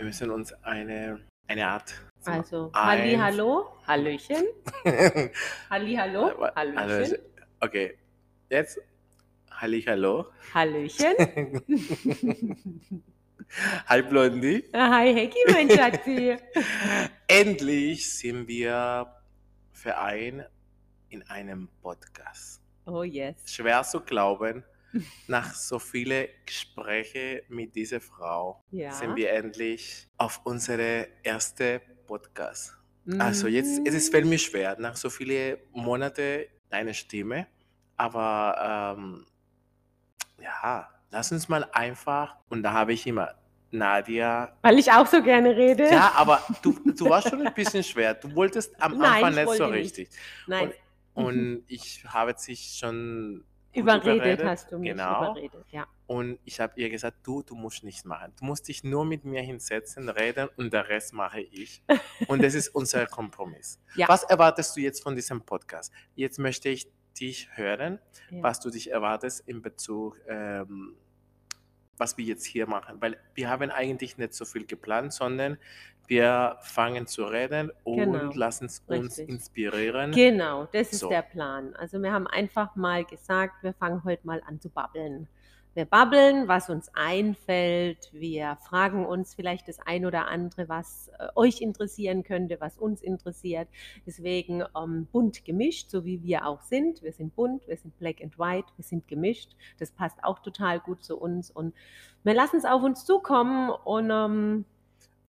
wir müssen uns eine, eine Art. so Also, Halli, hallo, Hallöchen. Halli, hallo, Hallöchen. Also, okay, jetzt Hallo. Hallöchen. Hi Blondie. Hi, Hecki, mein Schatzi. Endlich sind wir vereint in einem Podcast. Oh, yes. Schwer zu glauben, nach so vielen Gesprächen mit dieser Frau Ja. sind wir endlich auf unsere erste Podcast. Also jetzt, es ist, Mm. fällt mir schwer, nach so vielen Monaten deine Stimme, aber ähm, ja, lass uns mal einfach, und da habe ich immer Nadia, Weil ich auch so gerne rede. ja, aber du, du warst schon ein bisschen schwer, du wolltest am Nein, Anfang ich nicht so wollte nicht. richtig. Nein, Und ich habe dich schon gut überredet hast du mich. Genau. Überredet, ja. Und ich habe ihr gesagt, du, du musst nichts machen. Du musst dich nur mit mir hinsetzen, reden und der Rest mache ich. Und das ist unser Kompromiss. Ja. Was erwartest du jetzt von diesem Podcast? Jetzt möchte ich dich hören, ja. was du dich erwartest in Bezug, ähm, was wir jetzt hier machen. Weil wir haben eigentlich nicht so viel geplant, sondern wir fangen zu reden und Genau. lassen uns Richtig. inspirieren. Genau, das ist So. der Plan. Also wir haben einfach mal gesagt, wir fangen heute mal an zu babbeln. Wir babbeln, was uns einfällt. Wir fragen uns vielleicht das ein oder andere, was äh, euch interessieren könnte, was uns interessiert. Deswegen ähm, bunt gemischt, so wie wir auch sind. Wir sind bunt, wir sind black and white, wir sind gemischt. Das passt auch total gut zu uns. Und wir lassen es auf uns zukommen und ähm,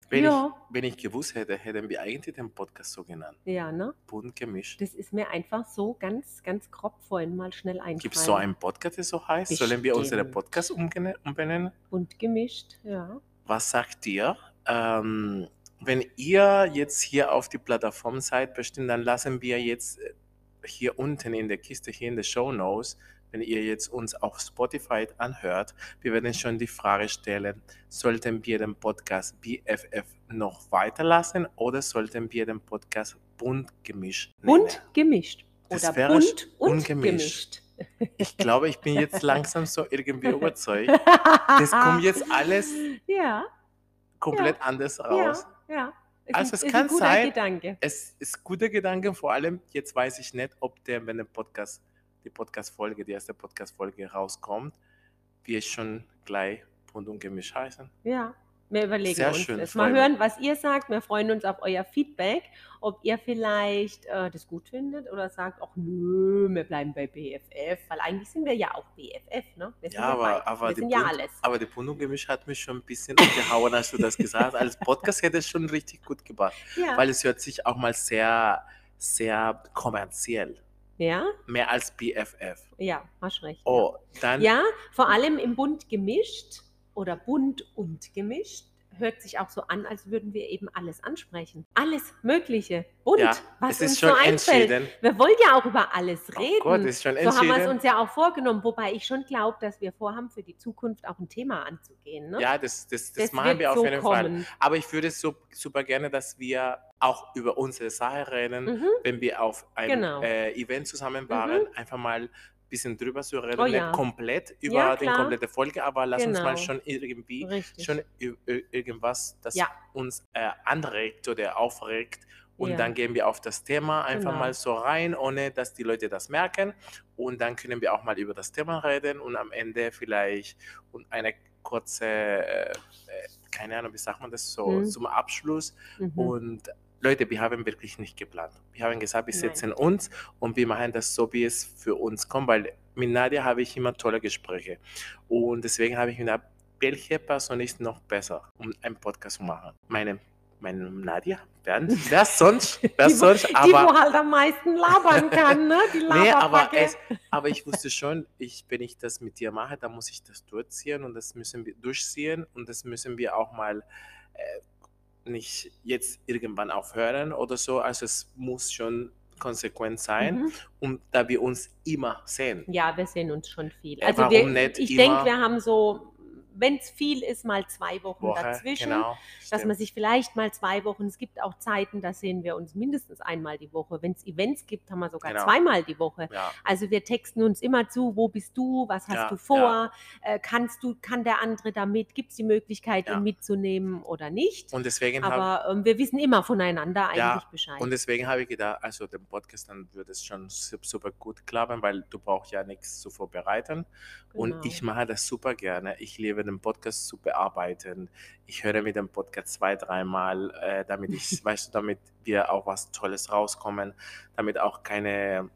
wenn, ja. ich, wenn ich gewusst hätte, hätten wir eigentlich den Podcast so genannt. ja, ne? Bunt gemischt. Das ist mir einfach so ganz, ganz grob vorhin mal schnell eingefallen. Gibt es so einen Podcast, der so heißt? Sollen wir unseren Bestimmt. Podcast umbenennen? Bunt gemischt, ja. Was sagt ihr? Ähm, wenn ihr jetzt hier auf die Plattform seid, bestimmt, dann lassen wir jetzt äh, hier unten in der Kiste, hier in der Show Notes, wenn ihr jetzt uns auf Spotify anhört, wir werden schon die Frage stellen, sollten wir den Podcast BFF noch weiterlassen oder sollten wir den Podcast bunt gemischt nennen? Bunt gemischt. Das Oder wäre bunt und ungemischt. gemischt. Ich glaube, ich bin jetzt langsam so irgendwie überzeugt. Das kommt jetzt alles Ja, komplett anders ja, raus. ja. Ist Also es ist kann ein guter sein- Gedanke. Es ist guter Gedanke, vor allem jetzt weiß ich nicht, ob der, wenn der Podcast, die Podcast-Folge, die erste Podcast-Folge rauskommt, wir schon gleich bunt und gemischt heißen. Ja, wir überlegen Sehr uns schön, das. Mal hören, was ihr sagt. Wir freuen uns auf euer Feedback, ob ihr vielleicht äh, das gut findet oder sagt, ach nö, wir bleiben bei BFF, weil eigentlich sind wir ja auch BFF, ne? Wir Ja, aber, beides. aber, die ja alles. aber die bunt und gemischt hat mich schon ein bisschen umgehauen, als du das gesagt hast. Als Podcast hätte es schon richtig gut gemacht, Ja, weil es hört sich auch mal sehr, sehr kommerziell, ja, mehr als BFF. ja, hast recht. ja. Oh, dann Ja, vor allem im bunt gemischt oder bunt und gemischt hört sich auch so an, als würden wir eben alles ansprechen. Alles Mögliche. Bunt, Ja, was uns schon so einfällt. Wir wollen ja auch über alles Oh reden. Gott, ist schon so haben wir es uns ja auch vorgenommen, wobei ich schon glaube, dass wir vorhaben, für die Zukunft auch ein Thema anzugehen. Ne? Ja, das, das, das, das machen wir auf so jeden Fall. kommen. Aber ich würde so, super gerne, dass wir auch über unsere Sache reden, Mhm. wenn wir auf einem Genau. äh, Event zusammen waren, einfach mal bisschen drüber zu reden, Oh nicht ja. komplett über Ja, die komplette Folge, aber lass uns mal Genau. schon irgendwie Richtig. schon irgendwas, das Ja. uns äh, anregt oder aufregt. Und dann gehen wir auf das Thema einfach Genau. mal so rein, ohne dass die Leute das merken. Und dann können wir auch mal über das Thema reden und am Ende vielleicht und eine kurze, äh, äh, keine Ahnung, wie sagt man das so, Mhm. zum Abschluss. Mhm. Und Leute, wir haben wirklich nicht geplant. Wir haben gesagt, wir Nein. setzen uns und wir machen das so, wie es für uns kommt, weil mit Nadia habe ich immer tolle Gespräche. Und deswegen habe ich mir gedacht, welche Person ist noch besser, um einen Podcast zu machen? Meine, meine Nadia? Wer, wer sonst? Wer Die, sonst? die, Aber, wo halt am meisten labern kann, ne? Die nee, aber, es, aber ich wusste schon, ich, wenn ich das mit dir mache, dann muss ich das durchziehen und das müssen wir durchziehen und das müssen wir auch mal äh, nicht jetzt irgendwann aufhören oder so. Also es muss schon konsequent sein, Mhm. und da wir uns immer sehen. Ja, wir sehen uns schon viel. Also warum wir, ich denke, wir haben so, wenn es viel ist, mal zwei Wochen Woche, dazwischen. genau. Dass man sich vielleicht mal zwei Wochen, es gibt auch Zeiten, da sehen wir uns mindestens einmal die Woche. Wenn es Events gibt, haben wir sogar Genau. zweimal die Woche. ja, Also wir texten uns immer zu, wo bist du, was hast Ja, du vor, äh, kannst du, kann der andere damit, gibt es die Möglichkeit, Ja. ihn mitzunehmen oder nicht. und deswegen Aber ähm, wir wissen immer voneinander eigentlich Ja, Bescheid. Und deswegen habe ich gedacht, also den Podcast, dann würde es schon su- super gut klappen, weil du brauchst ja nichts zu vorbereiten. Genau. Und ich mache das super gerne. Ich liebe den Podcast zu bearbeiten. Ich höre mir den Podcast zwei, dreimal, äh, damit ich, weißt du, damit wir auch was Tolles rauskommen, damit auch keine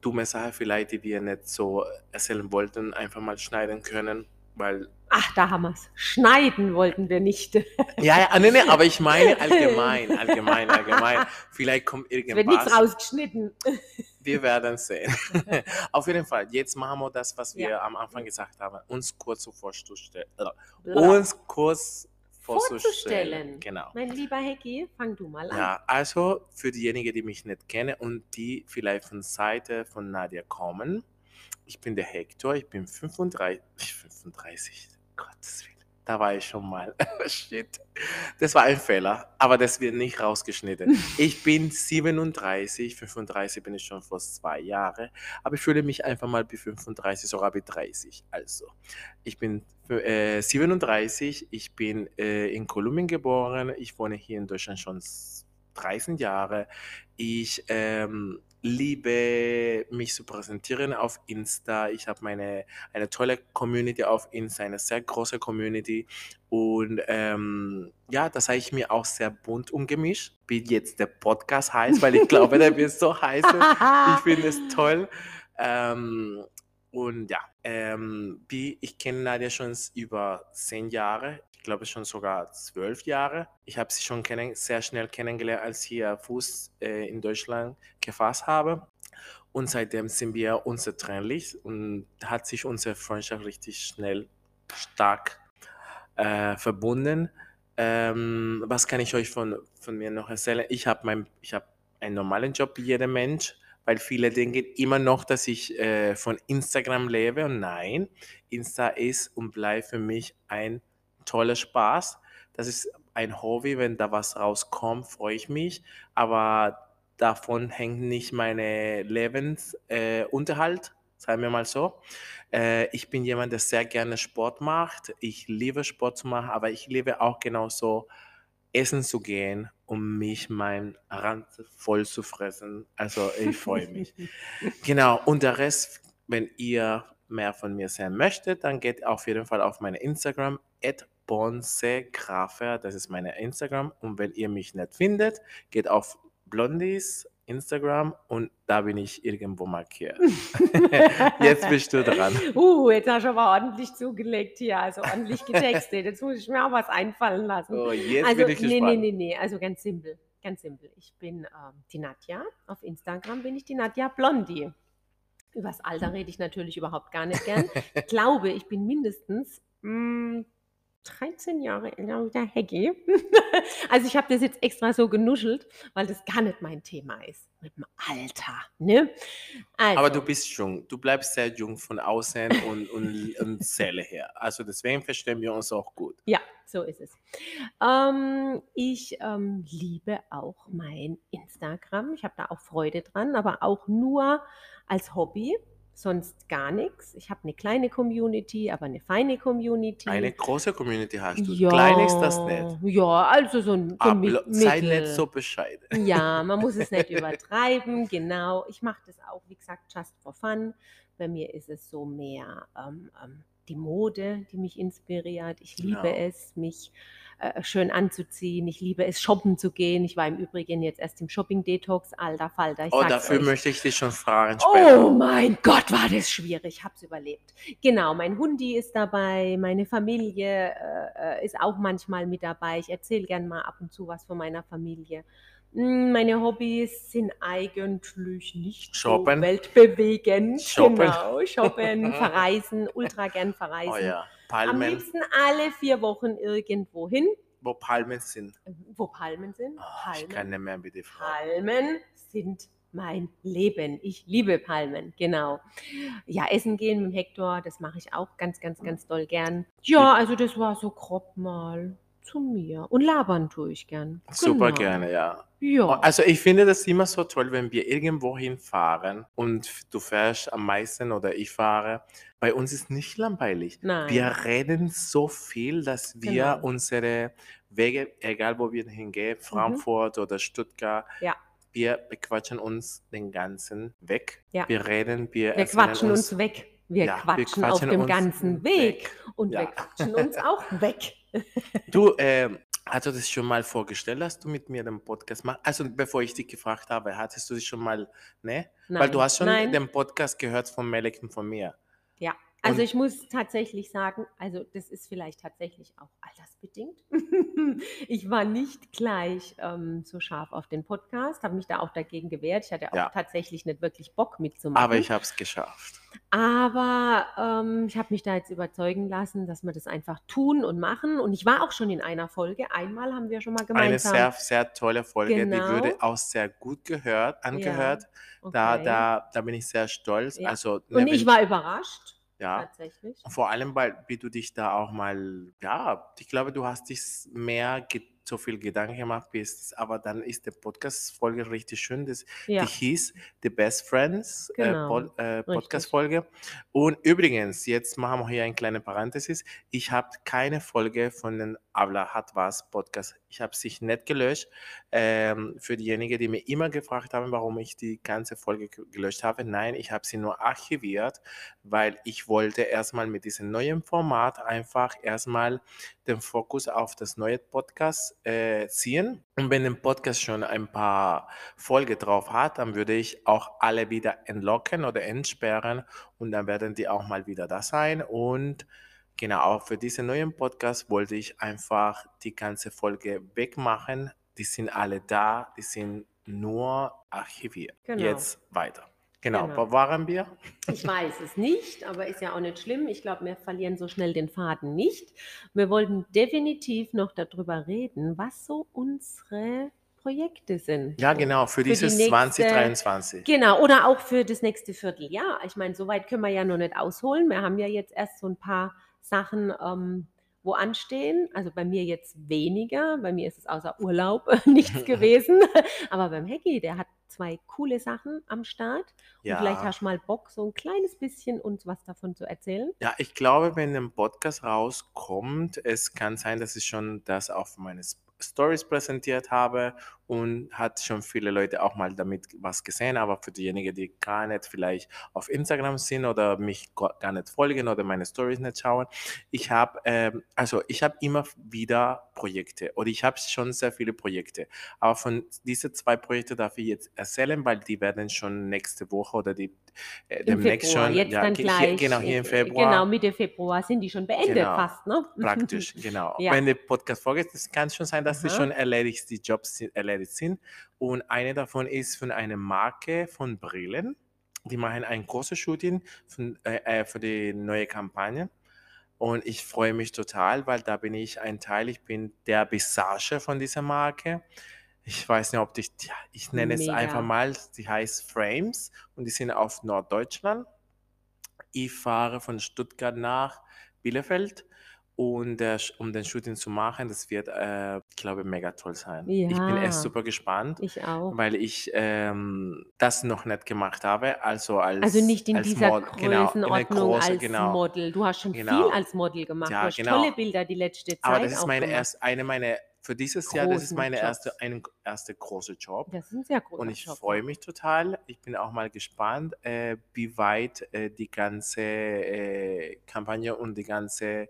dumme Sache vielleicht, die wir nicht so erzählen wollten, einfach mal schneiden können. Weil, Ach, da haben wir es. Schneiden wollten wir nicht. Es ja, ja, nee, nee, aber ich meine allgemein, allgemein, allgemein. Vielleicht kommt wird irgendwas. nichts rausgeschnitten. Wir werden sehen. Auf jeden Fall, jetzt machen wir das, was wir Ja. am Anfang gesagt haben. Uns kurz vorzustellen. Bla. Uns kurz vorzustellen. Vorzustellen. Genau. Mein lieber Hecki, fang du mal an. Ja, also für diejenigen, die mich nicht kennen und die vielleicht von Seite von Nadia kommen. Ich bin der Hector, ich bin 35. 35, Gottes Willen. Da war ich schon mal. Shit. Das war ein Fehler, aber das wird nicht rausgeschnitten. Ich bin 37, 35 bin ich schon vor zwei Jahren, aber ich fühle mich einfach mal wie 35, sogar wie 30. Also, ich bin äh, 37, ich bin äh, in Kolumbien geboren, ich wohne hier in Deutschland schon s- 13 Jahre. Ich ähm, liebe mich zu präsentieren auf Insta. Ich habe meine eine tolle Community auf Insta, eine sehr große Community. Und ähm, ja, das habe ich mir auch sehr bunt umgemischt, wie jetzt der Podcast heißt, weil ich glaube, der wird so heißen. Ich finde es toll. Ähm, und ja, ähm, wie ich kenne Nadia schon über zehn Jahre, ich glaube schon sogar zwölf Jahre. Ich habe sie schon kennen, sehr schnell kennengelernt, als ich hier Fuß äh, in Deutschland gefasst habe. Und seitdem sind wir unzertrennlich und hat sich unsere Freundschaft richtig schnell stark äh, verbunden. Ähm, was kann ich euch von, von mir noch erzählen? Ich habe mein, habe einen normalen Job wie jeder Mensch, weil viele denken immer noch, dass ich äh, von Instagram lebe. Und nein, Insta ist und bleibt für mich ein toller Spaß. Das ist ein Hobby, wenn da was rauskommt, freue ich mich. Aber davon hängt nicht meine Lebensunterhalt, äh, sagen wir mal so. Äh, ich bin jemand, der sehr gerne Sport macht. Ich liebe Sport zu machen, aber ich liebe auch genauso essen zu gehen, um mich mein Rand voll zu fressen. Also ich freue mich. Genau, und der Rest, wenn ihr mehr von mir sehen möchtet, dann geht auf jeden Fall auf meine Instagram, bonsegrafer, das ist meine Instagram. Und wenn ihr mich nicht findet, geht auf Blondies Instagram und da bin ich irgendwo markiert. Jetzt bist du dran. Uh, jetzt hast du aber ordentlich zugelegt hier, also ordentlich getextet. Jetzt muss ich mir auch was einfallen lassen. So, jetzt also, bin ich nee, gespannt. nee, nee, nee, also ganz simpel, ganz simpel. Ich bin ähm, die Nadja, auf Instagram bin ich die Nadja Blondie. Übers Alter rede ich natürlich überhaupt gar nicht gern. Ich glaube, ich bin mindestens mm, 13 Jahre älter der Heggi. also ich habe das jetzt extra so genuschelt, weil das gar nicht mein Thema ist. Mit dem Alter, ne? Also, Aber du bist jung. Du bleibst sehr jung von außen und, und, und Seele her. Also deswegen verstehen wir uns auch gut. Ja, so ist es. Ähm, ich ähm, liebe auch mein Instagram. Ich habe da auch Freude dran, aber auch nur als Hobby, sonst gar nichts. Ich habe eine kleine Community, aber eine feine Community. Eine große Community hast du. ja, Klein ist das nicht. Ja, also so ein, so ein Aber Mi- sei Mittel. nicht so bescheiden. Ja, man muss es nicht übertreiben, genau. Ich mache das auch, wie gesagt, just for fun. Bei mir ist es so mehr ähm, ähm, die Mode, die mich inspiriert. Ich liebe Genau. es, mich äh, schön anzuziehen. Ich liebe es, shoppen zu gehen. Ich war im Übrigen jetzt erst im Shopping-Detox, alter Falter. Ich Oh, dafür euch. möchte ich dich schon fragen später. Oh mein Gott, war das schwierig. Ich habe es überlebt. Genau, mein Hundi ist dabei, meine Familie äh, äh, ist auch manchmal mit dabei. Ich erzähle gern mal ab und zu was von meiner Familie. Mm, Meine Hobbys sind eigentlich nicht Shoppen. so weltbewegend. Shoppen. Genau, shoppen, verreisen, ultra gern verreisen. Oh ja, Am Palmen, liebsten alle vier Wochen irgendwo hin, wo Palmen sind. wo Palmen sind. Oh, ich Palmen. kann nicht mehr mit dir fragen. Palmen sind mein Leben. Ich liebe Palmen, genau. Ja, essen gehen mit Hector, das mache ich auch ganz, ganz, ganz doll gern. Ja, also das war so grob mal zu mir. Und labern tue ich gern. Super Genau. gerne, ja. Ja. Also ich finde das immer so toll, wenn wir irgendwo hinfahren und du fährst am meisten oder ich fahre. Bei uns ist nicht langweilig. Nein. Wir reden so viel, dass wir Genau. Mhm. unsere Wege, egal wo wir hingehen, Frankfurt oder Stuttgart, Ja. wir bequatschen uns den ganzen weg. Ja. Wir reden, wir, Wir quatschen uns weg. Wir Ja, wir quatschen auf quatschen dem uns ganzen Weg. weg. Und wir quatschen uns auch weg. Du, ähm, hast du das schon mal vorgestellt, dass du mit mir den Podcast machst? Also bevor ich dich gefragt habe, hattest du dich schon mal, ne? Weil du Nein. hast schon Nein. den Podcast gehört von Melek und von mir. Ja, also ich muss tatsächlich sagen, also das ist vielleicht tatsächlich auch altersbedingt. ich war nicht gleich ähm, so scharf auf den Podcast, habe mich da auch dagegen gewehrt. Ich hatte auch Ja. tatsächlich nicht wirklich Bock mitzumachen. Aber ich habe es geschafft. Aber ähm, ich habe mich da jetzt überzeugen lassen, dass wir das einfach tun und machen. Und ich war auch schon in einer Folge. Einmal haben wir schon mal Eine gemeinsam. sehr, sehr tolle Folge. Die Genau. würde auch sehr gut gehört, angehört. Da, okay. da, da bin ich sehr stolz. Ja. Also, ne, und wenn ich war überrascht, ja, tatsächlich. vor allem, weil wie du dich da auch mal, ja, ich glaube, du hast dich mehr ge so viel Gedanken gemacht bist, aber dann ist die Podcast-Folge richtig schön. Das, Ja, Die hieß The Best Friends äh, Genau, Pod, äh, Podcast-Folge. Und übrigens, jetzt machen wir hier eine kleine Parenthesis. Ich habe keine Folge von den Avla hat was Podcast. Ich habe sich nicht gelöscht. Ähm, für diejenigen, die mir immer gefragt haben, warum ich die ganze Folge ge- gelöscht habe. Nein, ich habe sie nur archiviert, weil ich wollte erstmal mit diesem neuen Format einfach erstmal den Fokus auf das neue Podcast äh, ziehen. Und wenn der Podcast schon ein paar Folge drauf hat, dann würde ich auch alle wieder entlocken oder entsperren und dann werden die auch mal wieder da sein. Und genau, auch für diesen neuen Podcast wollte ich einfach die ganze Folge wegmachen. Die sind alle da, die sind nur archiviert. Genau. Jetzt weiter. Genau, Genau. wo waren wir? Ich weiß es nicht, aber ist ja auch nicht schlimm. Ich glaube, wir verlieren so schnell den Faden nicht. Wir wollten definitiv noch darüber reden, was so unsere Projekte sind. Ja, genau, für, die dieses nächste- 2023. Genau, oder auch für das nächste Vierteljahr. Ich meine, so weit können wir ja noch nicht ausholen. Wir haben ja jetzt erst so ein paar Sachen, ähm, wo anstehen. Also bei mir jetzt weniger. Bei mir ist es außer Urlaub nichts gewesen. Aber beim Hecki, der hat zwei coole Sachen am Start. Und vielleicht Ja. hast du mal Bock, so ein kleines bisschen uns was davon zu erzählen. Ja, ich glaube, wenn ein Podcast rauskommt, es kann sein, dass ich schon das auf meine Stories präsentiert habe und hat schon viele Leute auch mal damit was gesehen, aber für diejenigen, die gar nicht vielleicht auf Instagram sind oder mich gar nicht folgen oder meine Stories nicht schauen, ich habe ähm, also ich habe immer wieder Projekte oder ich habe schon sehr viele Projekte, aber von diesen zwei Projekten darf ich jetzt erzählen, weil die werden schon nächste Woche oder die äh, demnächst schon jetzt ja, dann ge- gleich. hier, genau hier im äh, Februar Genau, Mitte Februar sind die schon beendet Genau. fast, ne? Praktisch, genau. Ja. Wenn der Podcast vorgeht, es kann schon sein, dass sie Aha. schon erledigt, die Jobs sind, erledigt sind. Und eine davon ist von einer Marke von Brillen. Die machen ein großes Shooting von, äh, äh, für die neue Kampagne. Und ich freue mich total, weil da bin ich ein Teil. Ich bin der Visage von dieser Marke. Ich weiß nicht, ob ich, ja, ich nenne es Mega. einfach mal, die heißt Frames und die sind auf Norddeutschland. Ich fahre von Stuttgart nach Bielefeld und äh, um den Shooting zu machen, das wird, äh, ich glaube, mega toll sein. Ich bin Ja. echt super gespannt, Ich auch. weil ich ähm, das noch nicht gemacht habe. Also als Also nicht in als dieser Mod- genau, Größenordnung große- als genau. Model. Du hast schon Genau. viel als Model gemacht. Ja, du hast genau. tolle Bilder die letzte Zeit Aber das ist meine erste, eine meiner, für dieses Jahr, das ist meine Jobs. erste, ein erste große Job. Das ist ein sehr großer Und ich freue mich total. Ich bin auch mal gespannt, äh, wie weit äh, die ganze äh, Kampagne und die ganze,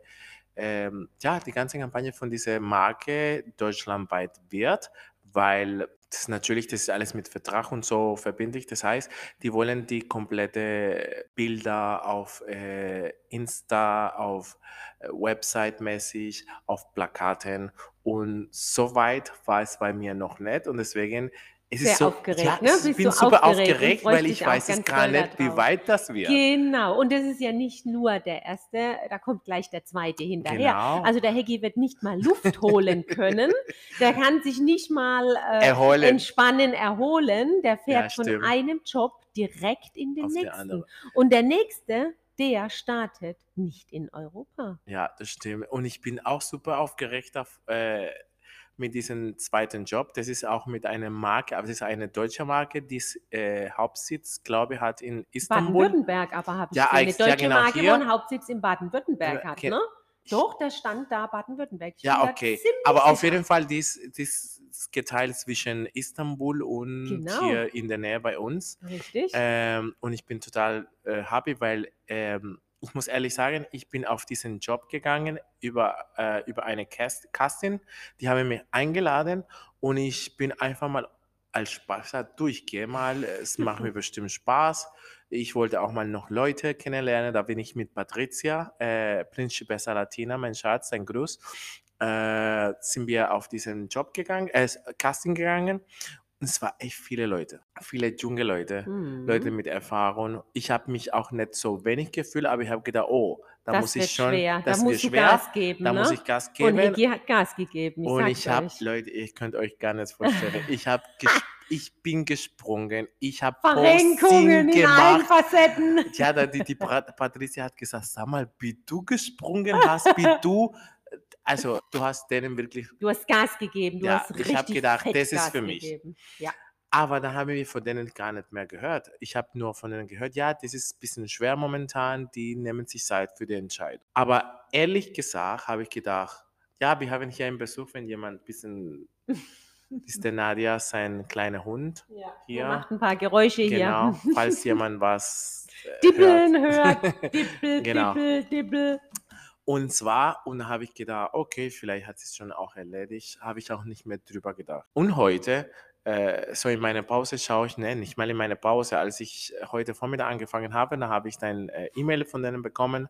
ähm, ja, die ganze Kampagne von dieser Marke deutschlandweit wird, weil das natürlich, das ist alles mit Vertrag und so verbindlich. Das heißt, die wollen die komplette Bilder auf äh, Insta, auf äh, Website-mäßig, auf Plakaten und so weit war es bei mir noch nicht und deswegen Es Sehr ist so, aufgeregt, ja, ne? ich bin du super aufgeregt aufgeregt, weil ich weiß es gar nicht, wie weit das wird. Genau, und das ist ja nicht nur der erste, da kommt gleich der zweite hinterher. Genau. Also der Heggi wird nicht mal Luft holen können, der kann sich nicht mal äh, Erholen. entspannen, erholen, der fährt von stimmt. einem Job direkt in den Auf nächsten. Und der nächste, der startet nicht in Europa. Ja, das stimmt. Und ich bin auch super aufgeregt auf, äh, mit diesem zweiten Job. Das ist auch mit einer Marke, aber es ist eine deutsche Marke, die äh, Hauptsitz, glaube ich, hat in Istanbul. Baden-Württemberg aber habe ich Ja. Eine ex- ja, deutsche genau, Marke, hier. wo einen Hauptsitz in Baden-Württemberg hat, ke- ne? Doch, da stand da Baden-Württemberg. Ja, okay. Aber auf jeden Fall, dies, dies ist geteilt zwischen Istanbul und Genau. hier in der Nähe bei uns. Richtig. Ähm, und ich bin total äh, happy, weil ähm, ich muss ehrlich sagen, ich bin auf diesen Job gegangen über, äh, über eine Cast Casting. Die haben mich eingeladen und ich bin einfach mal als Spaß gesagt, durchgehe mal. Es macht mir bestimmt Spaß. Ich wollte auch mal noch Leute kennenlernen. Da bin ich mit Patricia, äh, Principessa Latina, mein Schatz, ein Gruß, äh, sind wir auf diesen Job gegangen, äh, Casting gegangen. Und es war echt viele Leute, viele junge Leute. Mhm. Leute mit Erfahrung. Ich habe mich auch nicht so wenig gefühlt, aber ich habe gedacht, oh, da das muss ich schon, schwer. das da du schwer, Gas geben. da ne? muss ich Gas Und geben. Higi hat Gas gegeben. Ich Und ich habe. Leute, ihr könnt euch gar nicht vorstellen, ich habe, ich bin gesprungen, ich habe Verrenkungen in allen Facetten. Ja, die, die Pat- Patricia hat gesagt, sag mal, wie du gesprungen hast, wie du, also du hast denen wirklich Du hast Gas gegeben. Du Ja, hast ich richtig hab gedacht, fett das ist für mich. Gegeben. Ja. Aber dann haben wir von denen gar nicht mehr gehört. Ich habe nur von denen gehört, ja, das ist ein bisschen schwer momentan, die nehmen sich Zeit für die Entscheidung. Aber ehrlich gesagt habe ich gedacht, ja, wir haben hier einen Besuch, wenn jemand ein bisschen, ist der Nadia sein kleiner Hund. ja. Hier. Er macht ein paar Geräusche Genau, hier. falls jemand was äh, Dippeln hört. Dippel, Genau. dippel, dippel. Und zwar, und da habe ich gedacht, okay, vielleicht hat es schon auch erledigt, habe ich auch nicht mehr drüber gedacht. Und heute, äh, so in meiner Pause schaue ich, ne, nicht mal in meiner Pause, als ich heute Vormittag angefangen habe, da habe ich dein äh, E-Mail von denen bekommen,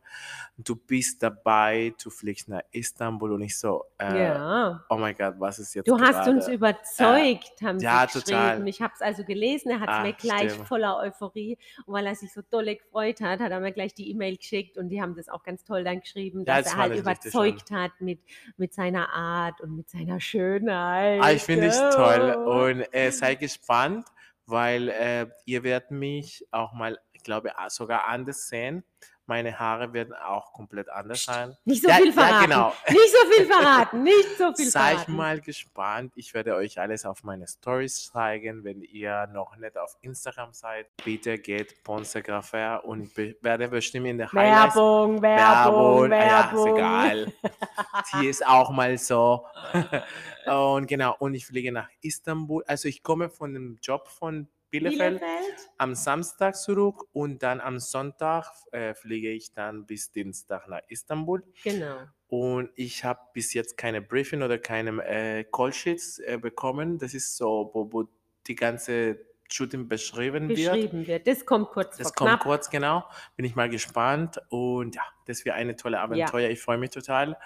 du bist dabei, du fliegst nach Istanbul und ich so, äh, ja. oh mein Gott, was ist jetzt Du hast gerade? uns überzeugt, haben ja, sie total. geschrieben. Ich habe es also gelesen, er hat es Ah, mir gleich stimmt. voller Euphorie. Und weil er sich so dolle gefreut hat, hat er mir gleich die E-Mail geschickt und die haben das auch ganz toll dann geschrieben, Ja, dass das er halt überzeugt hat mit, mit seiner Art und mit seiner Schönheit. Ah, ich finde es toll Oh. Und äh, sei gespannt, weil äh, ihr werdet mich auch mal, ich glaube, sogar anders sehen. Meine Haare werden auch komplett anders sein. Nicht so Ja, viel ja, verraten. genau. Nicht so viel verraten. Nicht so viel Seid verraten. mal gespannt. Ich werde euch alles auf meine Stories zeigen. Wenn ihr noch nicht auf Instagram seid, bitte geht Ponce Graffer und be werde bestimmt in der Highlights Werbung, Werbung, Werbung, ah ja, Werbung. ist egal. Die ist auch mal so. und genau, und ich fliege nach Istanbul. Also ich komme von dem Job von Bielefeld, Bielefeld? am Samstag zurück und dann am Sonntag äh, fliege ich dann bis Dienstag nach Istanbul. Genau. Und ich habe bis jetzt keine Briefing oder keine äh, Callsheets äh, bekommen. Das ist so, wo, wo die ganze Shooting beschrieben wird. Beschrieben wird. Das kommt kurz Das kommt knapp. kurz, genau. Bin ich mal gespannt. Und ja, das wird eine tolle Abenteuer. Ich freue mich total.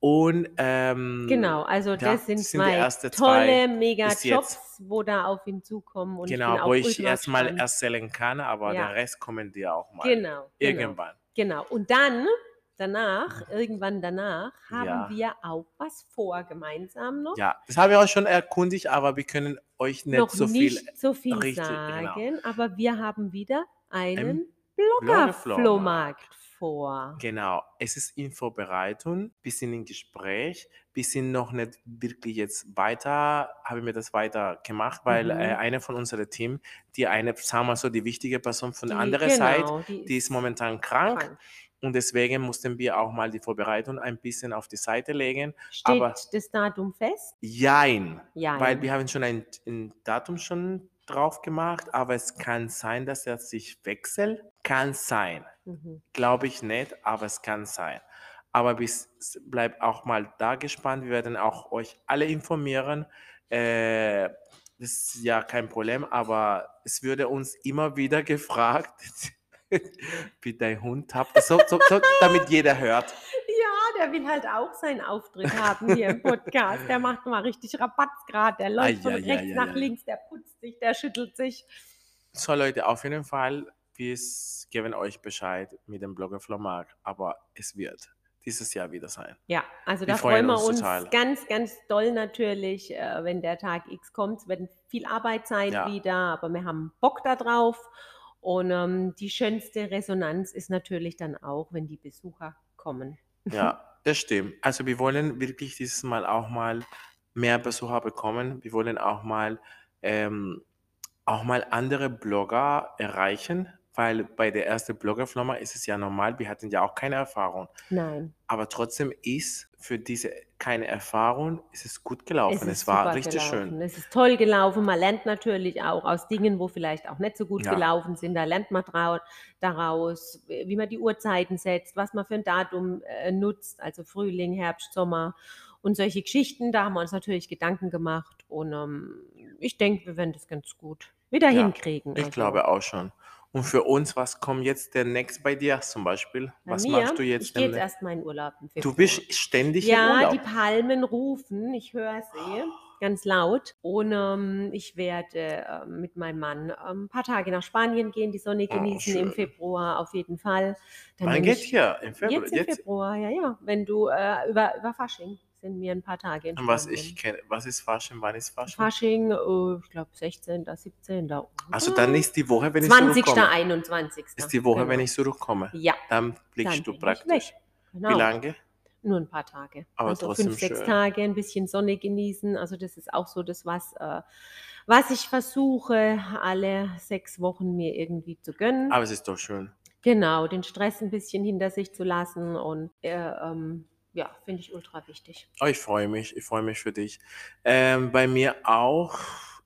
Und ähm, Genau, also ja, das sind das sind die zwei ersten tolle Mega-Jobs, wo da auf ihn zukommen. Und ich genau, auch wo ich erstmal erzählen kann, aber Ja. der Rest kommen dir auch mal. Genau, genau, Irgendwann. genau. Und dann, danach, irgendwann danach, haben Ja. wir auch was vor gemeinsam noch. Ja, das habe ich auch schon erkundigt, aber wir können euch nicht noch so nicht viel so viel richtig, sagen, genau. aber wir haben wieder einen Bloggerflohmarkt. Vor. Genau, es ist in Vorbereitung, wir sind im Gespräch, wir sind noch nicht wirklich jetzt weiter, haben wir das weiter gemacht, weil Mhm. äh, eine von unserem Team, die eine, sagen wir so, die wichtige Person von der Die- anderen Seite, genau, die ist momentan krank, krank. und deswegen mussten wir auch mal die Vorbereitung ein bisschen auf die Seite legen. Steht Aber- das Datum fest? Jein, Ja. weil wir haben schon ein, ein Datum schon drauf gemacht, aber es kann sein, dass er sich wechselt. Kann sein. Mhm. Glaube ich nicht, aber es kann sein. Aber bis bleibt auch mal da gespannt. Wir werden auch euch alle informieren. Äh, das ist ja kein Problem, aber es würde uns immer wieder gefragt, wie dein Hund habt. So, so, so, damit jeder hört. Ja, der will halt auch seinen Auftritt haben hier im Podcast. Der macht mal richtig Rabatz gerade. Der läuft von Ei, ei, ei, rechts ei, nach ei. links, der putzt sich, der schüttelt sich. So Leute, auf jeden Fall, wir geben euch Bescheid mit dem Blogger Flomag, aber es wird dieses Jahr wieder sein. Ja, also Wir da freuen wir uns uns total. ganz, ganz doll natürlich, äh, wenn der Tag X kommt. Es wird viel Arbeit sein Ja. wieder, aber wir haben Bock da drauf. Und ähm, die schönste Resonanz ist natürlich dann auch, wenn die Besucher kommen. Ja, das stimmt. Also wir wollen wirklich dieses Mal auch mal mehr Besucher bekommen. Wir wollen auch mal ähm, auch mal andere Blogger erreichen, weil bei der ersten Bloggerfirma ist es ja normal, wir hatten ja auch keine Erfahrung. Nein, Aber trotzdem ist für diese keine Erfahrung, ist es gut gelaufen. Es, ist war richtig gelaufen. schön. Es ist toll gelaufen. Man lernt natürlich auch aus Dingen, wo vielleicht auch nicht so gut Ja. gelaufen sind. Da lernt man daraus, wie man die Uhrzeiten setzt, was man für ein Datum äh, nutzt, also Frühling, Herbst, Sommer und solche Geschichten. Da haben wir uns natürlich Gedanken gemacht und ähm, ich denke, wir werden das ganz gut wieder Ja, hinkriegen. Ich Also glaube auch schon. Und für uns, was kommt jetzt der next bei dir zum Beispiel? bei Was mir, machst du jetzt? ich gehe jetzt demnächst? erst mal in Urlaub im Du bist ständig Ja, im die Urlaub. Palmen rufen, ich höre sie ganz laut. Und ähm, ich werde ähm, mit meinem Mann ähm, ein paar Tage nach Spanien gehen, die Sonne Oh, genießen im schön. Februar auf jeden Fall. Dann Wann nehme geht ich ihr? Im Februar? jetzt im Jetzt? Februar, ja, ja. Wenn du äh, über, über Fasching sind wir ein paar Tage in was ich kenne, was ist Fasching? Wann ist Fasching? Fasching, äh, ich glaube 16., 17. Also dann ist die Woche, wenn ich 20., zurückkomme. 21. Ist die Woche, genau. wenn ich zurückkomme. Ja, Dann dann blickst du bin ich praktisch. Genau. Wie lange? Nur ein paar Tage. Aber also trotzdem fünf, sechs schön. Tage, ein bisschen Sonne genießen. Also das ist auch so das, was, äh, was ich versuche, alle sechs Wochen mir irgendwie zu gönnen. Aber es ist doch schön. Genau, den Stress ein bisschen hinter sich zu lassen und äh, ähm, ja, finde ich ultra wichtig. Oh, ich freue mich, ich freue mich für dich. Ähm, bei mir auch.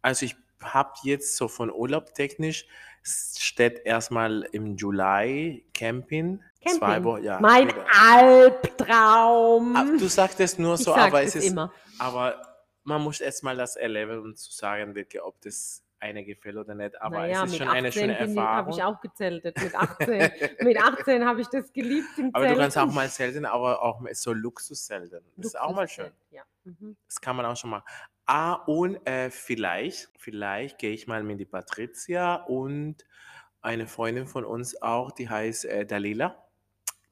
Also ich habe jetzt so von Urlaub technisch, es steht erstmal im Juli Camping. Zwei Camping. Wochen, ja. mein wieder. Albtraum. Ah, Du sagst es nur so, aber es ist, immer. aber man muss erstmal das erleben, um zu sagen, wirklich, ob das eine gefällt oder nicht. Aber naja, es ist schon eine 18 schöne Erfahrung. habe ich auch gezeltet. Mit 18, mit 18 habe ich das geliebt im aber du kannst auch Zelten. mal selten, aber auch so Luxus selten. Das ist auch mal schön. Ja. Mhm. Das kann man auch schon mal. Ah, und äh, vielleicht, vielleicht gehe ich mal mit die Patricia und eine Freundin von uns auch, die heißt äh, Dalila.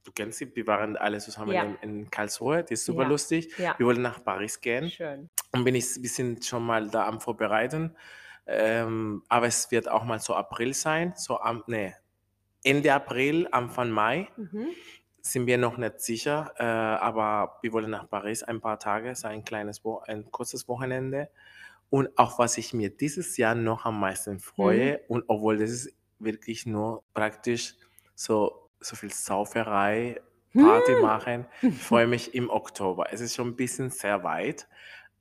Du kennst sie, wir waren alle zusammen Ja. in, in Karlsruhe, die ist super Ja. lustig. Ja, Wir wollen nach Paris gehen schön. und bin ich ein bisschen schon mal da am Vorbereiten. Ähm, aber es wird auch mal so April sein, so am, nee, Ende April, Anfang Mai Mhm. sind wir noch nicht sicher, äh, aber wir wollen nach Paris ein paar Tage, so ein kleines, Wo ein kurzes Wochenende. Und auch was ich mir dieses Jahr noch am meisten freue, und obwohl das ist wirklich nur praktisch so, so viel Sauferei, Party machen, ich freue mich im Oktober. Es ist schon ein bisschen sehr weit,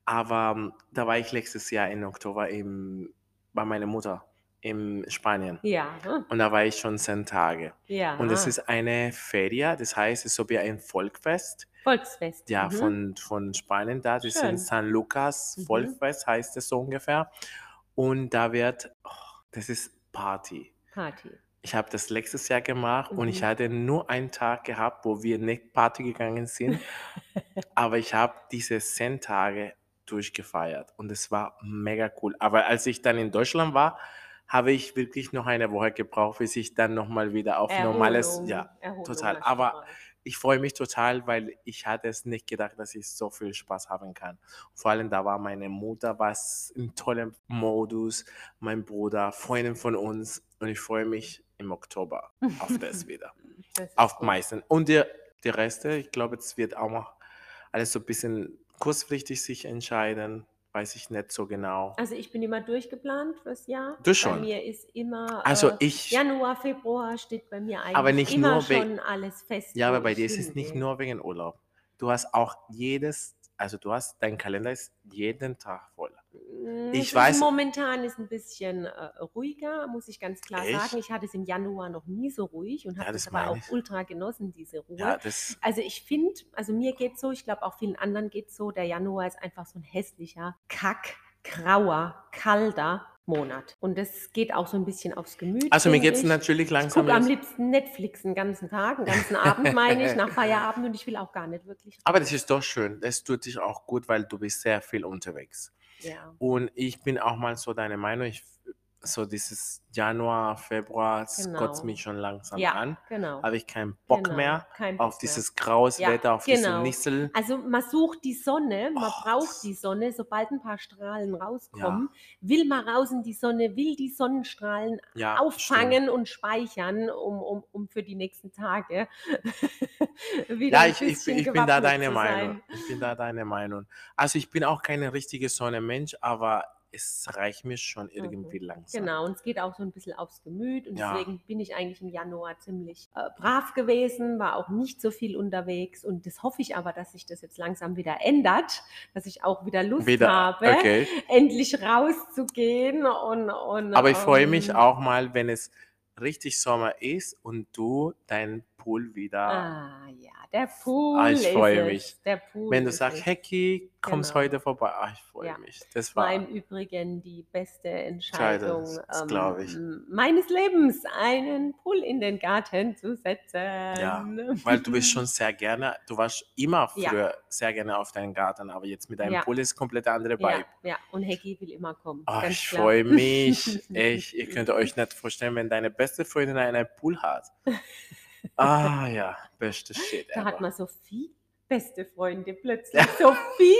aber ähm, da war ich letztes Jahr im Oktober im, bei meiner Mutter in Spanien. Ja, Und da war ich schon zehn Tage. ja. Und es ist eine Feria, das heißt, es ist so wie ein Volkfest, Volksfest. ja, mhm. von, von Spanien da. Das ist San Lucas Mhm. Volkfest, heißt es so ungefähr. Und da wird, oh, das ist Party. Party. Ich habe das letztes Jahr gemacht und ich Mhm. hatte nur einen Tag gehabt, wo wir nicht Party gegangen sind. aber ich habe diese zehn Tage durchgefeiert und es war mega cool. Aber als ich dann in Deutschland war, habe ich wirklich noch eine Woche gebraucht, bis ich dann nochmal wieder auf normales, Erholung, ja, Erholung total. Aber ich freue mich total, weil ich hatte es nicht gedacht, dass ich so viel Spaß haben kann. Vor allem da war meine Mutter was im tollen Modus, mein Bruder, Freundin von uns und ich freue mich im Oktober auf das wieder. Das Auf gut. meisten. Und der, der Reste, ich glaube, es wird auch noch alles so ein bisschen kurzfristig sich entscheiden, weiß ich nicht so genau. Also ich bin immer durchgeplant fürs Jahr. Du schon? Bei mir ist immer Also äh, ich, Januar, Februar steht bei mir eigentlich Aber nicht immer nur schon alles fest. ja, aber bei dir ist es nicht nur wegen Urlaub. Du hast auch jedes, also du hast, dein Kalender ist jeden Tag Ich es ist weiß- Momentan ist ein bisschen äh, ruhiger, muss ich ganz klar Echt? sagen. Ich hatte es im Januar noch nie so ruhig und Ja, habe das aber auch ich. ultra genossen, diese Ruhe. Ja, Also ich finde, also mir geht so, ich glaube auch vielen anderen geht so, der Januar ist einfach so ein hässlicher, kack, grauer, kalter, Monat. Und das geht auch so ein bisschen aufs Gemüt, Also mir geht es ich. natürlich Ich langsam gucke am liebsten Netflix 'n ganzen Tag, 'n ganzen Abend meine ich, nach Feierabend und ich will auch gar nicht wirklich Aber das ist doch schön. Das tut dich auch gut, weil du bist sehr viel unterwegs. Ja. Und ich bin auch mal so deiner Meinung, ich so dieses Januar, Februar, es kotzt Genau. mich schon langsam Ja, an. genau. Habe ich keinen Bock Genau, mehr kein auf Bock mehr. dieses graues Ja, Wetter, auf diese genau. Nissel. Also, man sucht die Sonne, man Oh, braucht die Sonne, sobald 'n paar Strahlen Ja. rauskommen, will man raus in die Sonne, will die Sonnenstrahlen Ja, stimmt. auffangen und speichern, um um um für die nächsten Tage wieder Ja, ich ich ich bin da zu Meinung. Ich bin da deiner Meinung. Also, ich bin auch kein richtiger Sonnenmensch, aber es reicht mir schon irgendwie Mhm. langsam. Genau, und es geht auch so 'n bisschen aufs Gemüt und Ja. deswegen bin ich eigentlich im Januar ziemlich, äh, brav gewesen, war auch nicht so viel unterwegs und das hoffe ich aber, dass sich das jetzt langsam wieder ändert, dass ich auch wieder Lust Wieder habe, okay. endlich rauszugehen und und, Aber ich freue mich ähm auch mal, wenn es richtig Sommer ist und du deinen Pool wieder Ah, ja, der Ah, Pool ich ist freue mich. es. Der Pool Wenn du sagst. „Hecki, kommst Genau. heute vorbei?“ Ah, ich freue Ja. mich. Das War war im Übrigen die beste Entscheidung, ich. ähm, meines Lebens, einen Pool in den Garten zu setzen. Ja, weil du bist schon sehr gerne du warst immer Ja. früher sehr gerne auf deinen Garten, aber jetzt mit deinem Ja. Pool ist komplett andere Ja, Vibe. ja, und Hecki will immer kommen, Ah, ich freue mich. Echt, ihr könnt euch nicht vorstellen, wenn deine beste Freundin einen Pool hat. Ah ja, beste Shit Da hat man so viel beste Freunde plötzlich, so viel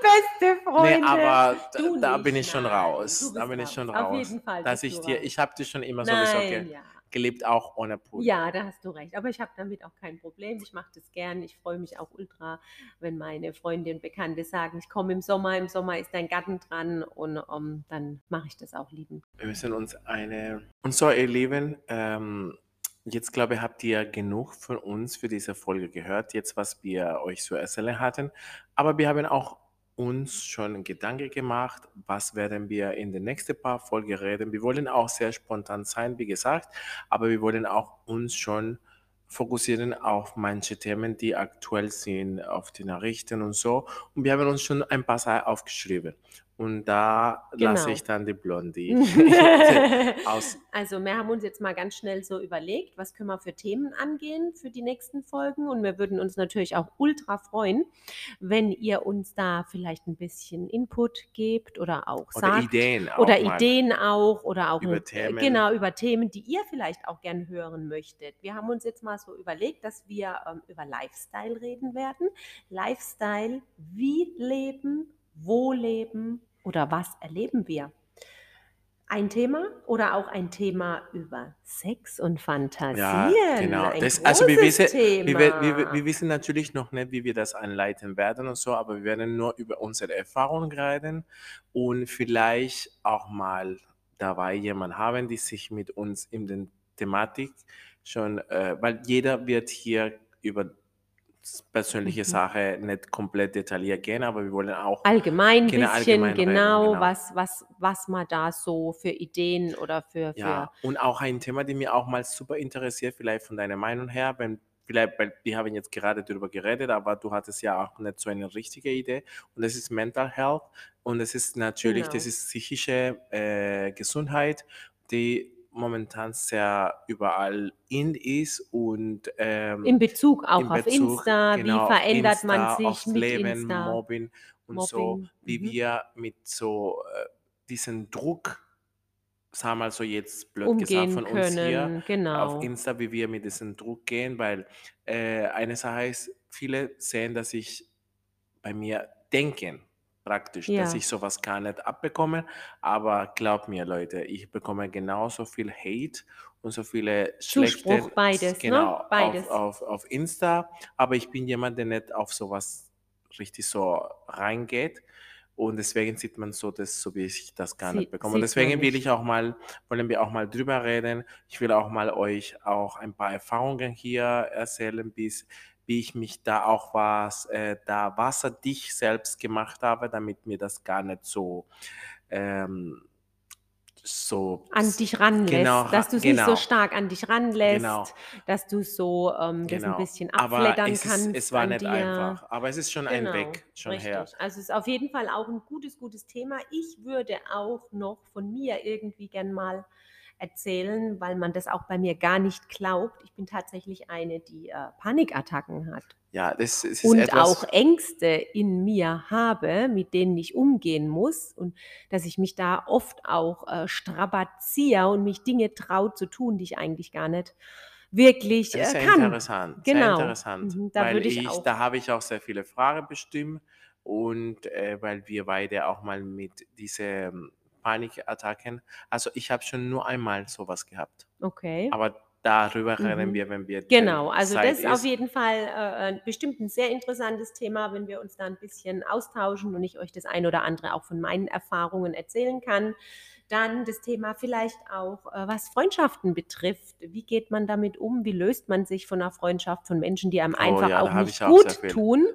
beste Freunde. aber da da bin ich schon nein, raus. Da bin ich raus. schon Auf raus. jeden Fall Dass ich dir ich habe dich schon immer sowieso ge Nein, ja. geliebt, auch ohne Pool. Ja, da hast du recht. Aber ich habe damit auch kein Problem. Ich mache das gern. Ich freue mich auch ultra, wenn meine Freunde und Bekannte sagen: „Ich komme im Sommer, im Sommer ist dein Garten dran“ und, ähm, dann mache ich das auch liebend. Wir müssen uns eine und so, ihr Lieben, ähm, jetzt glaube ich, habt ihr genug von uns für diese Folge gehört, jetzt was wir euch zu erzählen hatten. Aber wir haben auch uns schon Gedanken gemacht, was werden wir in den nächsten paar Folgen reden. Wir wollen auch sehr spontan sein, wie gesagt, aber wir wollen auch uns schon fokussieren auf manche Themen, die aktuell sind, auf die Nachrichten und so. Und wir haben uns schon ein paar Sachen aufgeschrieben. Und da lasse Genau. ich dann die Blondie aus. Also, wir haben uns jetzt mal ganz schnell so überlegt, was können wir für Themen angehen für die nächsten Folgen und wir würden uns natürlich auch ultra freuen, wenn ihr uns da vielleicht 'n bisschen Input gebt oder auch Oder sagt Ideen auch oder. Ideen auch oder auch Über äh, Themen. genau, über Themen, die ihr vielleicht auch gern hören möchtet. Wir haben uns jetzt mal so überlegt, dass wir, ähm, über Lifestyle reden werden. Lifestyle, wie leben, wo leben oder was erleben wir? Ein Thema oder auch ein Thema über Sex und Ja, Fantasieren. genau. Das also wir wissen wir wir wir wir Thema. wir wissen natürlich noch nicht, wie wir das anleiten werden und so, aber wir werden nur über unsere Erfahrungen reden und vielleicht auch mal dabei jemand haben, die sich mit uns in den Thematik schon äh, weil jeder wird hier über persönliche Mhm. Sache nicht komplett detailliert gehen, aber wir wollen auch Allgemein genau, bisschen, allgemein reden, genau, genau. was was was man da so für Ideen oder für für Ja, und auch ein Thema, die mir auch mal super interessiert, vielleicht von deiner Meinung her, wenn vielleicht weil wir haben jetzt gerade darüber geredet, aber du hattest ja auch nicht so eine richtige Idee und das ist Mental Health und das ist natürlich das Genau. ist psychische, äh, Gesundheit, die momentan sehr überall in ist und, ähm, In Bezug auch in auf Bezug Insta, wie genau, auf verändert man Insta, sich aufs mit Leben, Insta? Mobbing und so, Mobbing, wie mhm. wir mit so, äh, diesem Druck, sagen wir mal so jetzt blöd gesagt, Umgehen von uns hier können, auf genau. Insta, wie wir mit diesem Druck gehen, weil, äh, eine Sache ist, viele sehen, dass ich bei mir denken praktisch, dass Ja. ich so was gar nicht abbekomme, aber glaubt mir, Leute, ich bekomme genauso viel Hate und so viele Zuspruch, schlechte s beides, ne? genau, auf Beides. auf auf Insta, aber ich bin jemand, der nicht auf so was richtig so reingeht und deswegen sieht man so das so wie ich das gar nicht Sie bekomme. Und sieht man deswegen will nicht. ich auch mal wollen wir auch mal drüber reden. Ich will auch mal euch auch ein paar Erfahrungen hier erzählen, wie's wie ich mich da auch was äh, da wasserdicht selbst gemacht habe, damit mir das gar nicht so, ähm so An dich ranlässt, genau, dass ra du's nicht so genau. stark an dich Genau. ranlässt, dass du so, ähm, das 'n Genau. bisschen Aber abfleddern es ist es kannst war nicht dir. einfach, aber es ist schon ein Genau, Weg schon her. richtig. Also, es ist auf jeden Fall auch 'n gutes, gutes Thema. Ich würde auch noch von mir irgendwie gern mal erzählen, weil man das auch bei mir gar nicht glaubt. Ich bin tatsächlich eine, die, äh, Panikattacken hat Ja, das es ist und etwas auch Ängste in mir habe, mit denen ich umgehen muss und dass ich mich da oft auch, äh, strapaziere und mich Dinge traue zu tun, die ich eigentlich gar nicht wirklich, Das ist äh, ja kann. interessant, sehr Genau. interessant, Mhm, da weil ich ich da habe ich auch sehr viele Fragen bestimmt und, äh, weil wir beide auch mal mit diese Panikattacken also, ich habe schon nur einmal so was gehabt. Okay. Aber darüber reden Mhm. wir, wenn wir Genau, also Zeit das ist auf jeden Fall, äh, äh, bestimmt 'n sehr interessantes Thema, wenn wir uns da 'n bisschen austauschen und ich euch das ein oder andere auch von meinen Erfahrungen erzählen kann. Dann das Thema vielleicht auch, äh, was Freundschaften betrifft. Wie geht man damit um? Wie löst man sich von 'ner Freundschaft, von Menschen, die einem Oh einfach ja, auch nicht ich auch gut tun?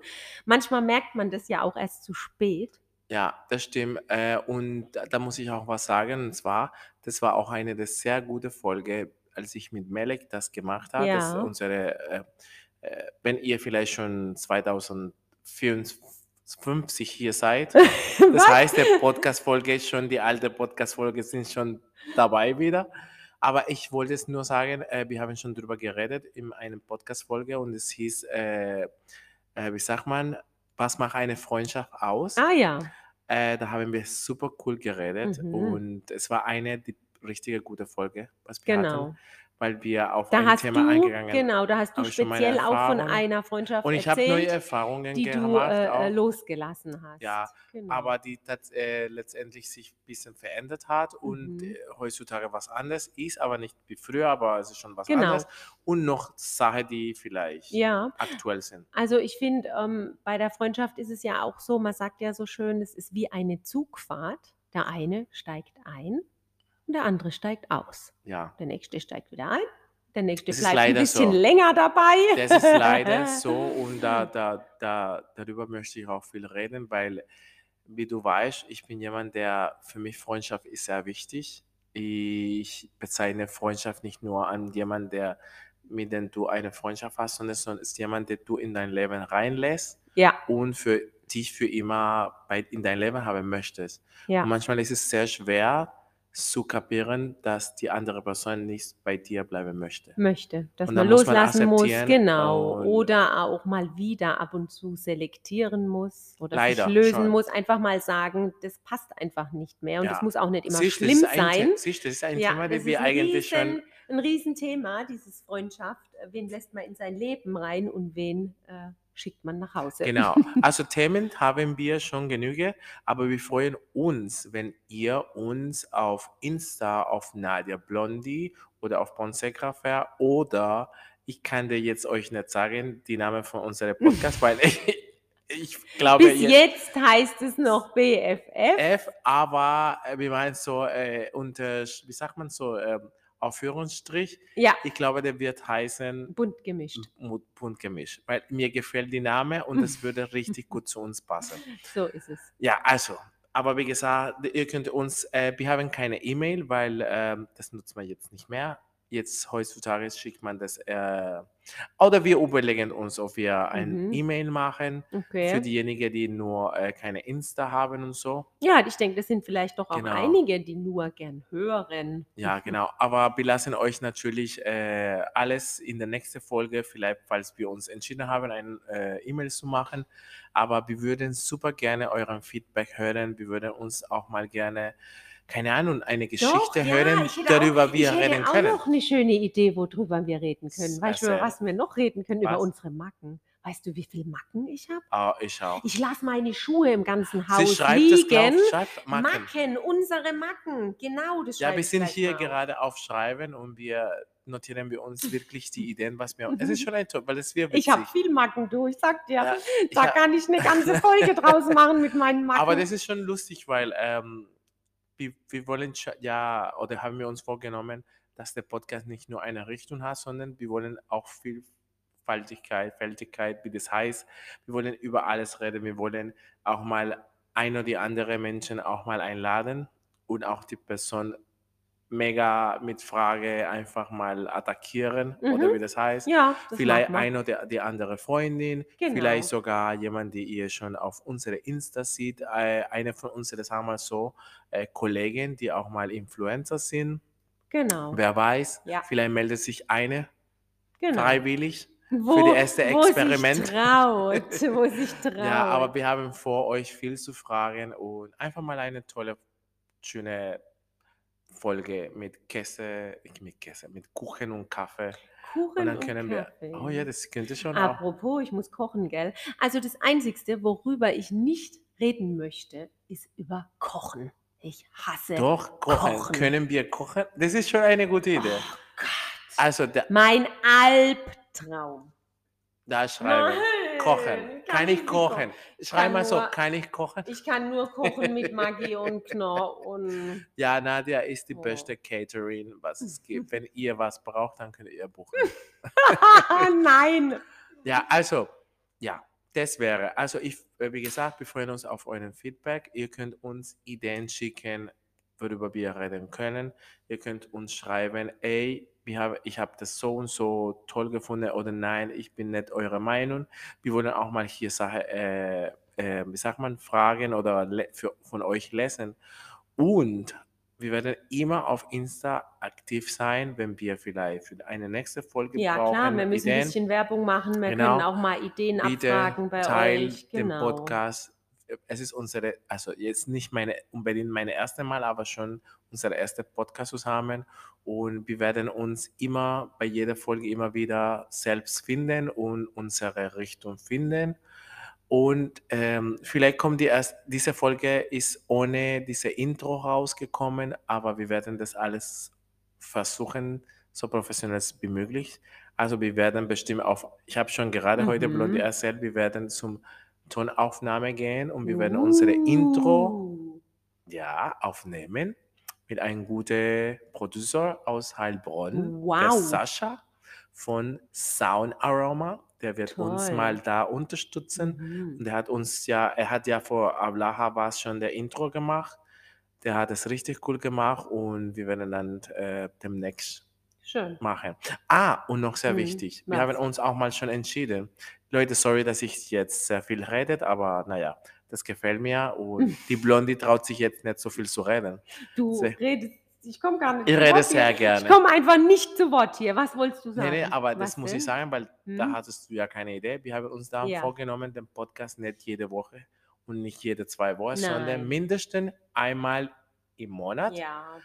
Manchmal merkt man das ja auch erst zu spät. Ja, das stimmt. Äh, und da da muss ich auch was sagen, und zwar, das war auch eine der sehr gute Folge, als ich mit Melek das gemacht habe. Das ist Ja. unsere, äh, äh wenn ihr vielleicht schon 2054 hier seid. Das Was? heißt, der Podcast-Folge ist schon die alte Podcast-Folge sind schon dabei wieder. Aber ich wollte es nur sagen, äh, wir haben schon drüber geredet in einem Podcast-Folge und es hieß, äh, äh, wie sagt man: „Was macht eine Freundschaft aus?“ Ah ja. Äh, da haben wir super cool geredet Mhm. und es war eine die richtige gute Folge, was wir hatten, Genau. Weil wir auf Da ein Thema du eingegangen genau, da hast du speziell auch von einer Freundschaft und ich habe neue Erfahrungen die du, gemacht äh, äh, losgelassen hast. Ja, Genau. aber die tats äh, letztendlich sich bisschen verändert hat und, Mhm. äh, heutzutage was anderes ist, aber nicht wie früher, aber es ist schon was Genau. anderes und noch Sachen, die vielleicht Ja. aktuell sind. Also, ich finde, ähm, bei der Freundschaft ist es ja auch so, man sagt ja so schön, es ist wie eine Zugfahrt. Der eine steigt ein und der andere steigt aus. Ja. Der Nächste steigt wieder ein, der Nächste ist bleibt 'n leider bisschen so. länger dabei. Das ist leider so und da da da darüber möchte ich auch viel reden, weil, wie du weißt, ich bin jemand, der für mich Freundschaft ist sehr wichtig. Ich bezeichne Freundschaft nicht nur an jemand, der mit dem du eine Freundschaft hast, sondern es ist jemand, den du in dein Leben reinlässt Ja. und für dich für immer bei in dein Leben haben möchtest. Ja. Und manchmal ist es sehr schwer zu kapieren, dass die andere Person nicht bei dir bleiben möchte. Möchte, dass man muss loslassen muss, akzeptieren genau. Oder auch mal wieder ab und zu selektieren muss oder sich Leider lösen schon. muss, einfach mal sagen: „Das passt einfach nicht mehr.“ Und das Ja. muss auch nicht immer das schlimm ein sein. siehst du, das ist ein Ja, Thema, das das wir eigentlich schon riesen 'n Riesenthema, dieses Freundschaft. Äh, wen lässt man in sein Leben rein und wen, äh, schickt man nach Hause? Genau. Also, Themen haben wir schon Genüge, aber wir freuen uns, wenn ihr uns auf Insta auf Nadia Blondi oder auf Ponseca Fair oder ich kann dir jetzt euch nicht sagen, die Namen von unserem Podcast, weil ich glaube Bis jetzt jetzt heißt es noch BFF. F, aber, äh, wir meinen so, äh, unter wie sagt man so, ähm, Aufführungsstrich. Ja. Ich glaube, der wird heißen Bunt gemischt. Bunt gemischt, weil mir gefällt die Name und es würde richtig gut zu uns passen. So ist es. Ja, also, aber wie gesagt, ihr könnt uns äh, wir haben keine E-Mail, weil, ähm, das nutzt man jetzt nicht mehr. Jetzt heutzutage schickt man das, äh oder wir überlegen uns, ob wir ein Mhm. E-Mail machen für Okay. diejenigen, die nur, äh, keine Insta haben und so. Ja, ich denke, das sind vielleicht doch auch Genau. einige, die nur gern hören. Ja, genau. Aber wir lassen euch natürlich, äh, alles in der nächsten Folge, vielleicht, falls wir uns entschieden haben, ein, äh, E-Mail zu machen. Aber wir würden super gerne euren Feedback hören. Wir würden uns auch mal gerne, keine Ahnung, eine Doch, Geschichte ja, hören, ich hätte auch darüber ich wir reden hätte auch können. noch 'ne schöne Idee, worüber wir reden können. Weißt du, über erzähl. was wir noch reden können? Über Was? unsere Macken. Weißt du, wie viel Macken ich habe? Ah, ich auch. Ich lasse meine Schuhe im ganzen Haus liegen. schreibt Macken. Macken, unsere Macken. Genau, das Ja, wir ich sind hier mal gerade auf Schreiben und wir notieren wir uns wirklich die Ideen, was wir es ist schon ein toll, weil es wird Ich habe viel Macken, du. Ich sage dir, Ja, ich da kann ich 'ne ganze Folge draus machen mit meinen Macken. Aber das ist schon lustig, weil, ähm, wir wir wollen ja, oder haben wir uns vorgenommen, dass der Podcast nicht nur eine Richtung hat, sondern wir wollen auch Vielfaltigkeit Fältigkeit, wie das heißt. Wir wollen über alles reden. Wir wollen auch mal ein oder die andere Menschen auch mal einladen und auch die Person mega mit Frage einfach mal attackieren oder Mhm. wie das heißt. Ja, das Vielleicht machen wir. ein oder die andere Freundin, Genau. vielleicht sogar jemand, die ihr schon auf unsere Insta sieht. Äh, eine von unseren, sagen wir so, äh, Kollegen, die auch mal Influencer sind. Genau. Wer weiß, Ja. vielleicht meldet sich eine Genau. freiwillig. Wo, die erste wo Experiment. sich traut, wo sich traut. Ja, aber wir haben vor, euch viel zu fragen und einfach mal eine tolle, schöne Folge mit Käse, mit Käse, mit Kuchen und Kaffee. Kuchen Und dann und können wir, Kaffee. oh ja, das könnte schon auch. Apropos, ich muss kochen, gell? Also das Einzigste, worüber ich nicht reden möchte, ist über Kochen. Ich hasse Doch, kochen. Kochen. Können wir kochen? Das ist schon eine gute Idee. Oh Gott. Also, da, Mein Albtraum. da schreiben. Kochen. Kann ich kochen? Schreib mal so, kann ich kochen? Ich kann nur kochen mit Maggi und Knorr und Ja, Nadia ist die Oh. beste Catering, was es gibt. Wenn ihr was braucht, dann könnt ihr buchen. nein. Ja, also, ja, das wäre. Also, ich, äh, wie gesagt, wir freuen uns auf euren Feedback. Ihr könnt uns Ideen schicken, worüber wir reden können. Ihr könnt uns schreiben, ey, ich habe das so und so toll gefunden oder nein, ich bin nicht eure Meinung. Wir wollen auch mal hier Sache, äh, äh, wie sagt man, Fragen oder für, von euch lesen. Und wir werden immer auf Insta aktiv sein, wenn wir vielleicht für eine nächste Folge Ja, brauchen. klar, wir müssen Ideen ein bisschen Werbung machen. Wir Genau. können auch mal Ideen bitte abfragen bei teil euch. den Genau. Podcast. Es ist unsere, also jetzt nicht meine unbedingt meine erste Mal, aber schon unser erster Podcast zusammen. Und wir werden uns immer bei jeder Folge immer wieder selbst finden und unsere Richtung finden. Und ähm, vielleicht kommt die erst, diese Folge ist ohne diese Intro rausgekommen, aber wir werden das alles versuchen, so professionell wie möglich. Also wir werden bestimmt auf, ich habe schon gerade heute Mhm. Blondie erzählt, wir werden zum Tonaufnahme gehen und wir werden unsere Intro Uh. ja, aufnehmen mit einem guten Producer aus Heilbronn, der Wow. Sascha von Sound Aroma. Der wird uns Toll. mal da unterstützen. Mhm. Und der hat uns ja, er hat ja vor Ablaha war es schon der Intro gemacht. Der hat es richtig cool gemacht und wir werden dann äh, demnächst Schön. machen. Ah, und noch sehr Mhm, wichtig, wir was? haben uns auch mal schon entschieden. Leute, sorry, dass ich jetzt sehr viel rede, aber naja, das gefällt mir und die Blondie traut sich jetzt nicht so viel zu reden. Du Sehr- redest, ich komme gar nicht Ich rede sehr hier. gerne. Ich komme einfach nicht zu Wort hier. Was wolltest du Nee, sagen? nee, aber das Was muss denn? ich sagen, weil da Hm? hattest du ja keine Idee. Wir haben uns da Ja. vorgenommen, den Podcast nicht jede Woche und nicht jede zwei Wochen, sondern Nein. mindestens einmal im Monat Ja,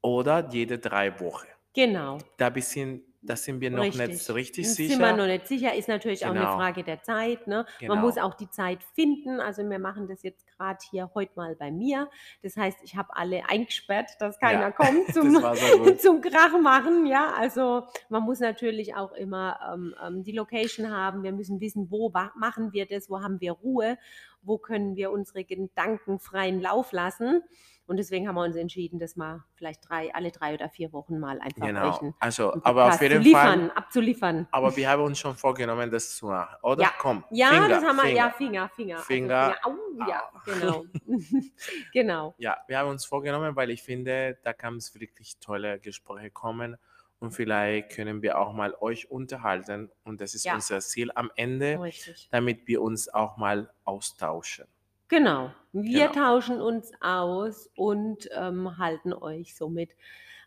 oder jede drei Wochen. genau. Da, bisschen, da sind wir noch nicht Richtig. so richtig Sind sicher. wir noch nicht sicher, ist natürlich auch eine Genau. Frage der Zeit. Ne? Genau. Man muss auch die Zeit finden. Also wir machen das jetzt gerade hier heute mal bei mir. Das heißt, ich habe alle eingesperrt, dass keiner Ja, kommt das zum, zum Krach machen. Ja, also man muss natürlich auch immer ähm, ähm, die Location haben. Wir müssen wissen, wo machen wir das, wo haben wir Ruhe, wo können wir unsere Gedanken freien Lauf lassen. Und deswegen haben wir uns entschieden, das mal vielleicht drei, alle drei oder vier Wochen mal einfach Genau. einen, Also, aber auf jeden liefern, Fall. abzuliefern. Aber wir haben uns schon vorgenommen, das zu machen. Oder? Ja. Komm. Ja, Finger, das haben wir, ja, Finger. Finger, Finger. Finger. Also Finger. Au, ja, Au. genau. genau. Ja, wir haben uns vorgenommen, weil ich finde, da kann es wirklich tolle Gespräche kommen und vielleicht können wir auch mal euch unterhalten und das ist Ja. unser Ziel am Ende, Richtig. damit wir uns auch mal austauschen. Genau. Wir Genau. tauschen uns aus und ähm, halten euch somit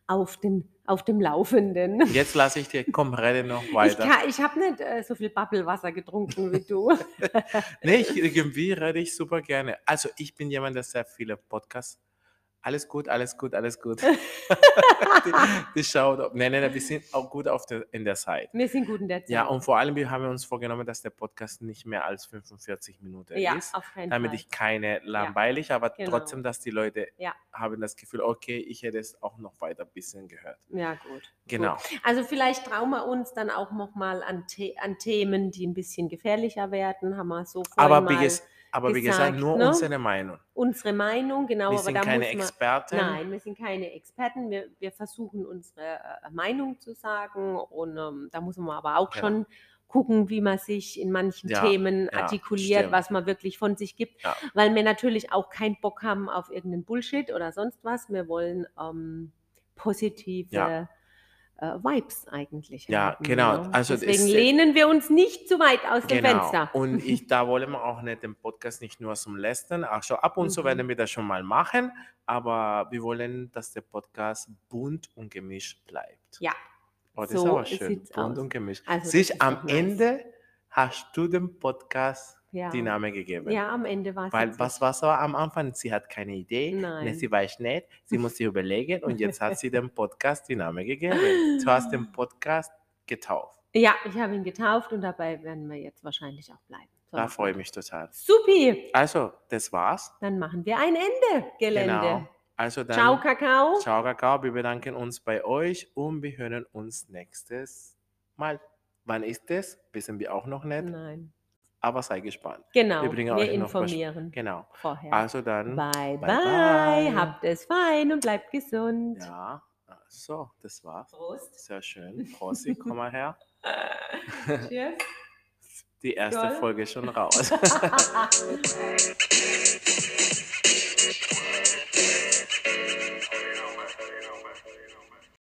auf, den, auf dem Laufenden. Jetzt lasse ich dir, komm, rede noch Ich, weiter. kann- ich habe nicht äh, so viel Bubblewasser getrunken wie du. Nee, ich, irgendwie rede ich super gerne. Also ich bin jemand, der sehr viele Podcasts. Alles gut, alles gut, alles gut. die, die schaut, nein, nein, wir sind auch gut auf der, in der Zeit. Wir sind gut in der Zeit. Ja, und vor allem, wir haben uns vorgenommen, dass der Podcast nicht mehr als 45 Minuten ja, ist. auf keinen damit Fall. ich keine langweilig, aber genau. trotzdem, dass die Leute Ja. haben das Gefühl, okay, ich hätte es auch noch weiter ein bisschen gehört. ja, gut. Genau. Also vielleicht trauen wir uns dann auch nochmal an, The an Themen, die ein bisschen gefährlicher werden, haben wir so vorhin Aber, mal ges aber wie gesagt, gesagt, nur ne? unsere Meinung. unsere Meinung, genau, wir aber sind da keine Experten. Nein, wir sind keine Experten. Wir, wir versuchen unsere äh, Meinung zu sagen und ähm, da muss man aber auch Genau. schon gucken, wie man sich in manchen Ja, Themen ja, artikuliert, stimmt. was man wirklich von sich gibt, Ja. weil wir natürlich auch keinen Bock haben auf irgendeinen Bullshit oder sonst was. Wir wollen ähm, positive äh, Vibes eigentlich Ja, haben. genau. Ne? Also Deswegen ist- lehnen wir uns nicht zu weit aus dem Genau. Fenster. Und ich, da wollen wir auch nicht den Podcast nicht nur zum Lästern. Auch schon ab und zu Mhm. werden wir das schon mal machen, aber wir wollen, dass der Podcast bunt und gemischt bleibt. Ja, Oh, das ist so aber schön. Bunt aus. und gemischt. Also Sich ist am nice. Ende hast du dem Podcast ja. die Name gegeben. Ja, am Ende war es Weil was war so am Anfang? Sie hat keine Idee, ne, Nein. sie weiß nicht, sie muss sich überlegen und jetzt hat sie dem Podcast die Name gegeben. Du hast den Podcast getauft. Ja, ich habe ihn getauft und dabei werden wir jetzt wahrscheinlich auch bleiben. So Da freue ich mich total. Supi, Also, das war's. dann machen wir ein Ende, Gelände. Genau. Also dann, Ciao, Kakao. ciao, Kakao. Wir bedanken uns bei euch und wir hören uns nächstes Mal. Wann ist das? Wissen wir auch noch nicht, Nein. Aber sei gespannt. Genau, Wir bringen wir euch noch informieren Genau. vorher. Also dann, bye, bye, bye. Habt es fein und bleibt gesund. ja, so, das war's. Prost. Sehr schön. Rosi, komm mal her. Cheers. Die erste Toll. Folge ist schon raus.